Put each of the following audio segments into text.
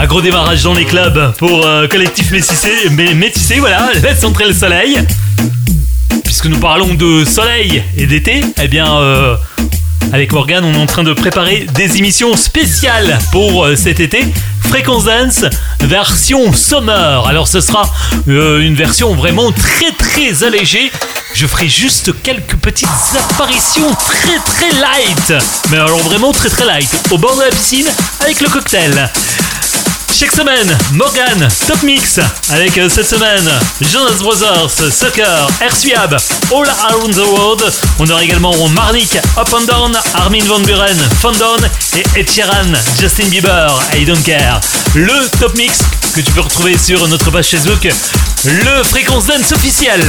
Un gros démarrage dans les clubs pour euh, Collectif Métissé, mais voilà, laisse entrer le soleil. Puisque nous parlons de soleil et d'été, eh bien, euh, avec Morgan, on est en train de préparer des émissions spéciales pour euh, cet été. Fréquence Dance version summer. Alors ce sera euh, une version vraiment très très allégée. Je ferai juste quelques petites apparitions très très light. Mais alors vraiment très très light. Au bord de la piscine avec le cocktail. Chaque semaine, Morgan, Top Mix. Avec euh, cette semaine, Jonas Brothers, Soccer, Air Suab, All Around the World. On aura également Marnik, Up and Down, Armin Van Buren, Foundown et Ed Justin Bieber, I Don't Care. Le Top Mix que tu peux retrouver sur notre page Facebook, le Fréquence Dance officiel.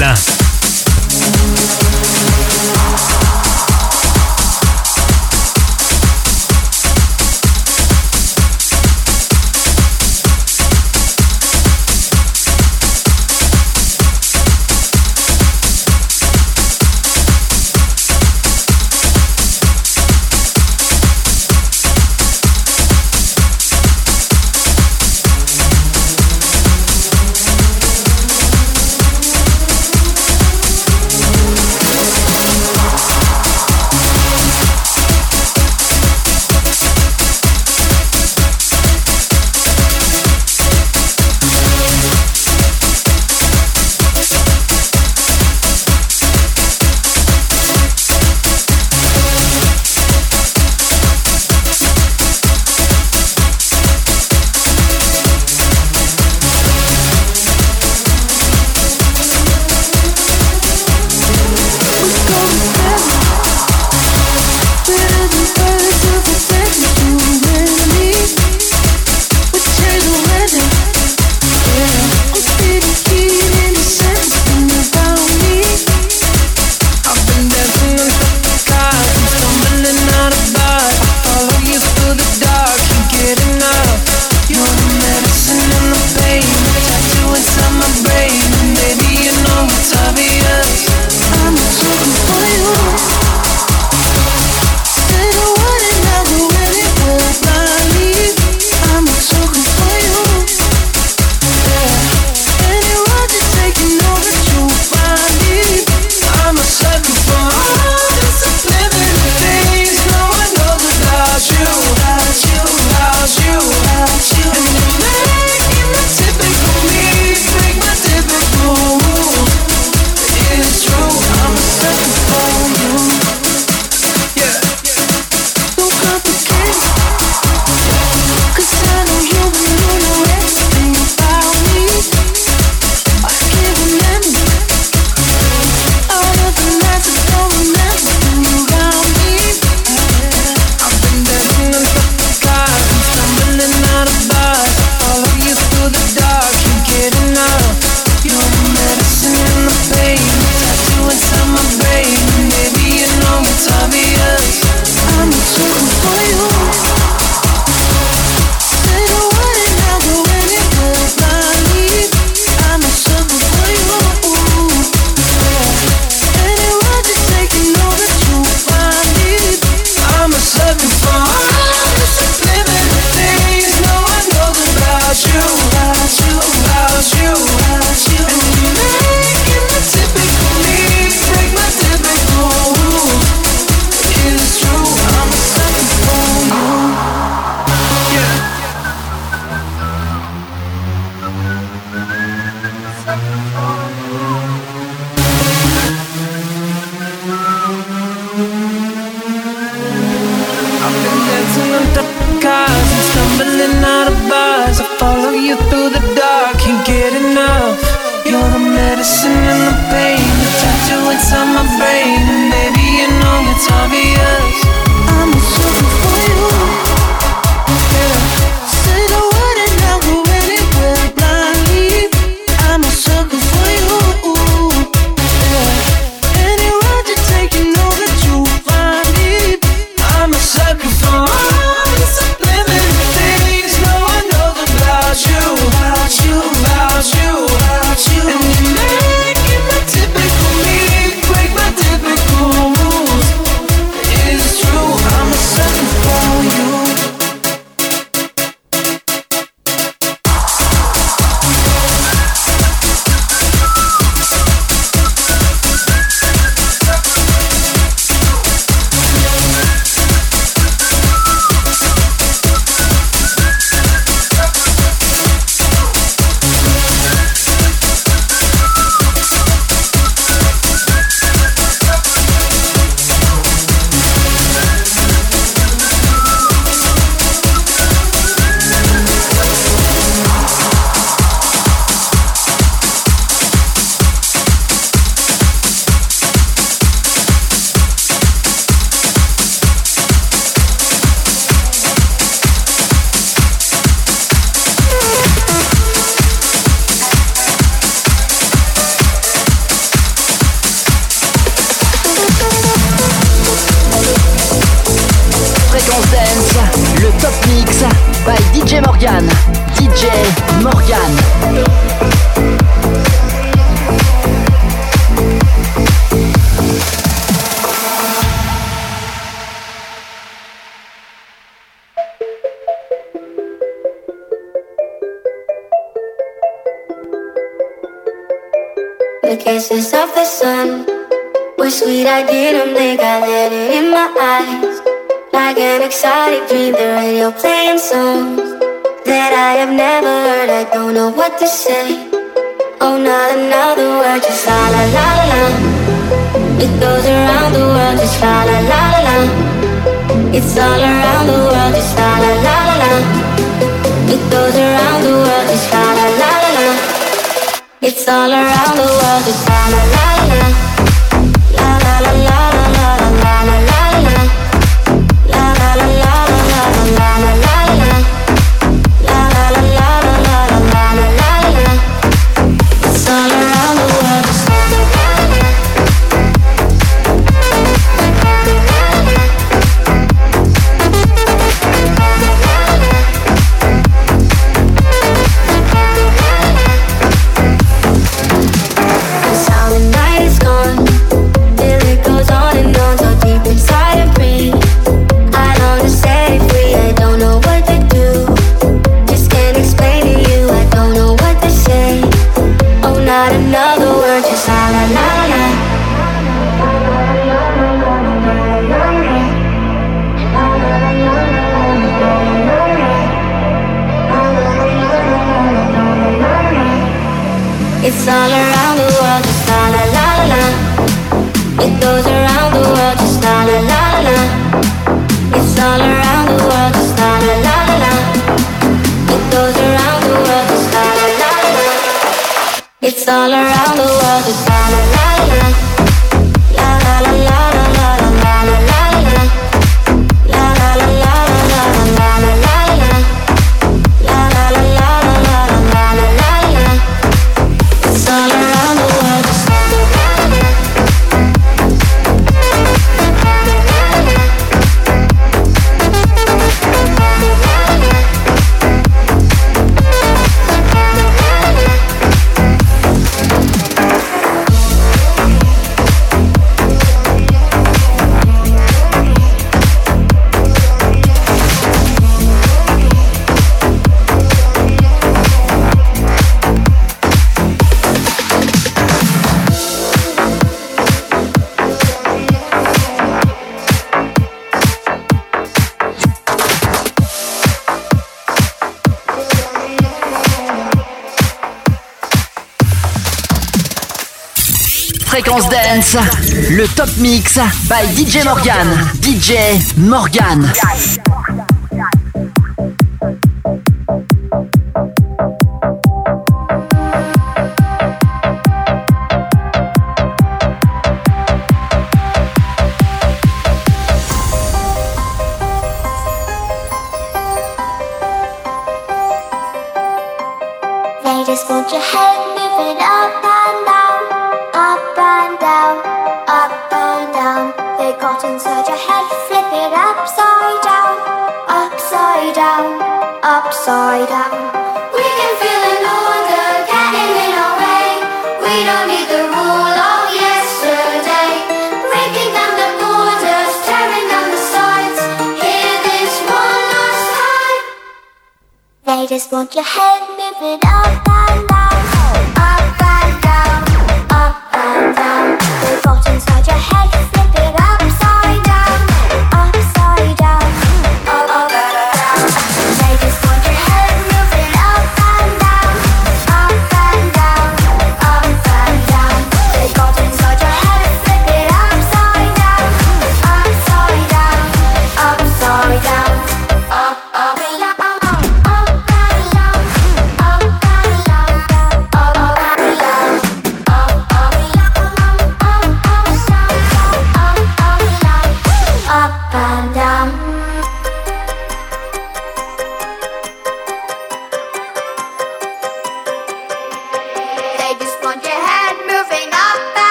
The kisses of the sun were sweet. I didn't blink. I let it in my eyes, like an exotic dream. The radio playing songs that I have never heard. I don't know what to say. Oh, not another word. Just la la la la la. It goes around the world. Just la la la la la. It's all around the world. Just la la la la la. It goes around the world all around the world. It's la la la. all dance dance, le top mix by DJ Morgan. DJ Morgan. They won't you help me moving up and down side up. We can feel an order getting in our way. We don't need the rule of yesterday. Breaking down the borders, tearing down the sides. Hear this one last time. They just want your head, move up.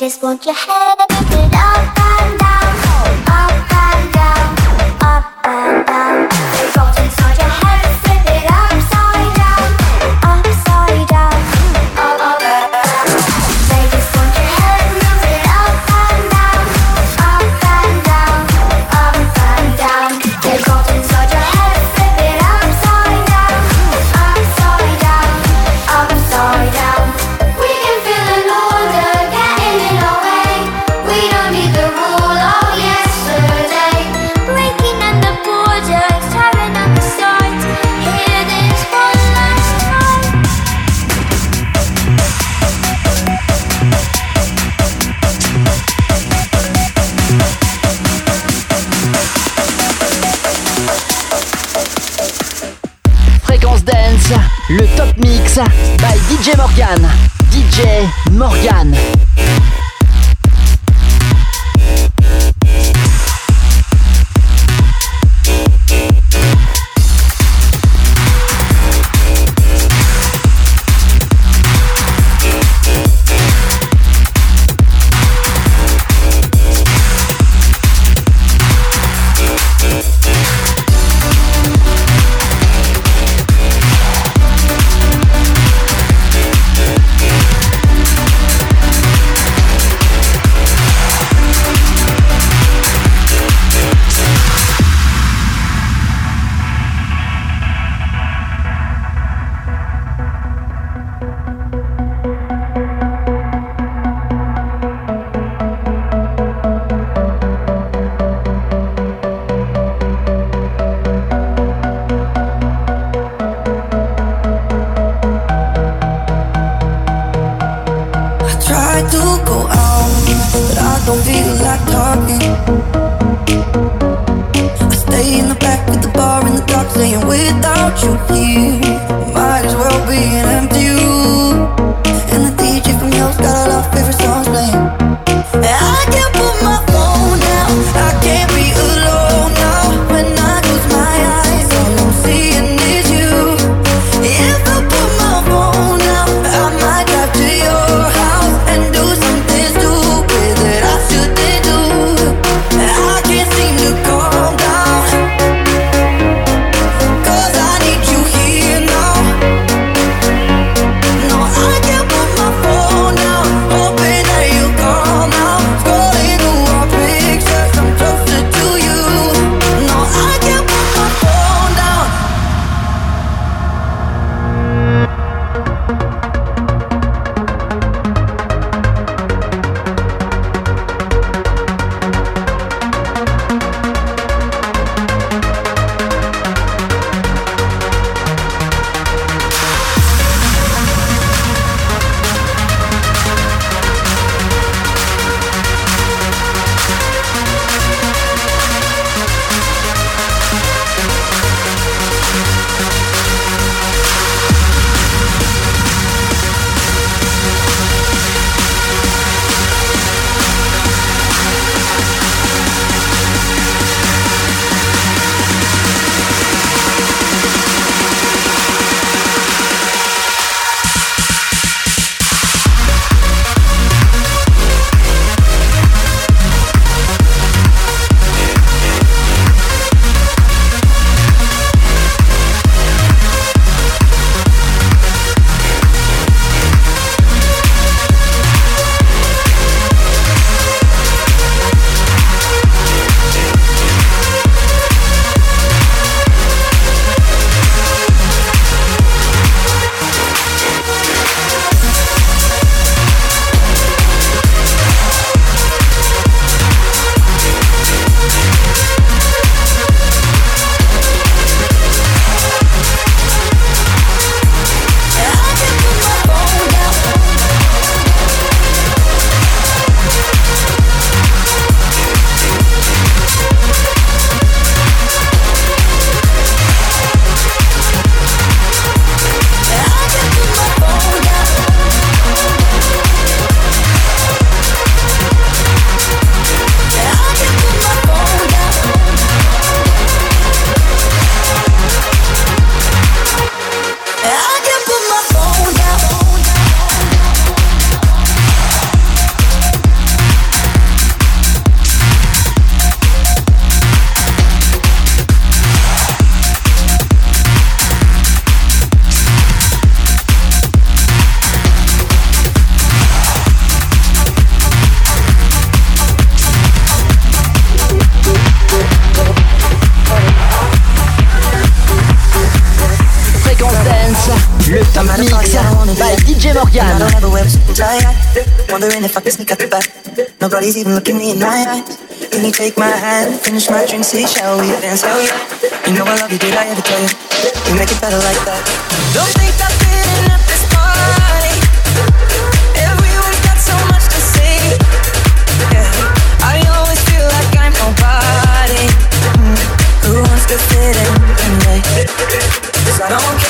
just want your head. without you here. Might as well be an empty. wondering if I can sneak out the back. Nobody's even looking me in my eyes. Can you take my hand, finish my drink, say, shall we dance? Hell yeah. You know I love you, did I ever tell you? You make it better like that. Don't think I'm fitting at this party. Everyone has got so much to say. Yeah. I always feel like I'm nobody. Mm. Who wants to fit in? Anyway? Cause I don't care.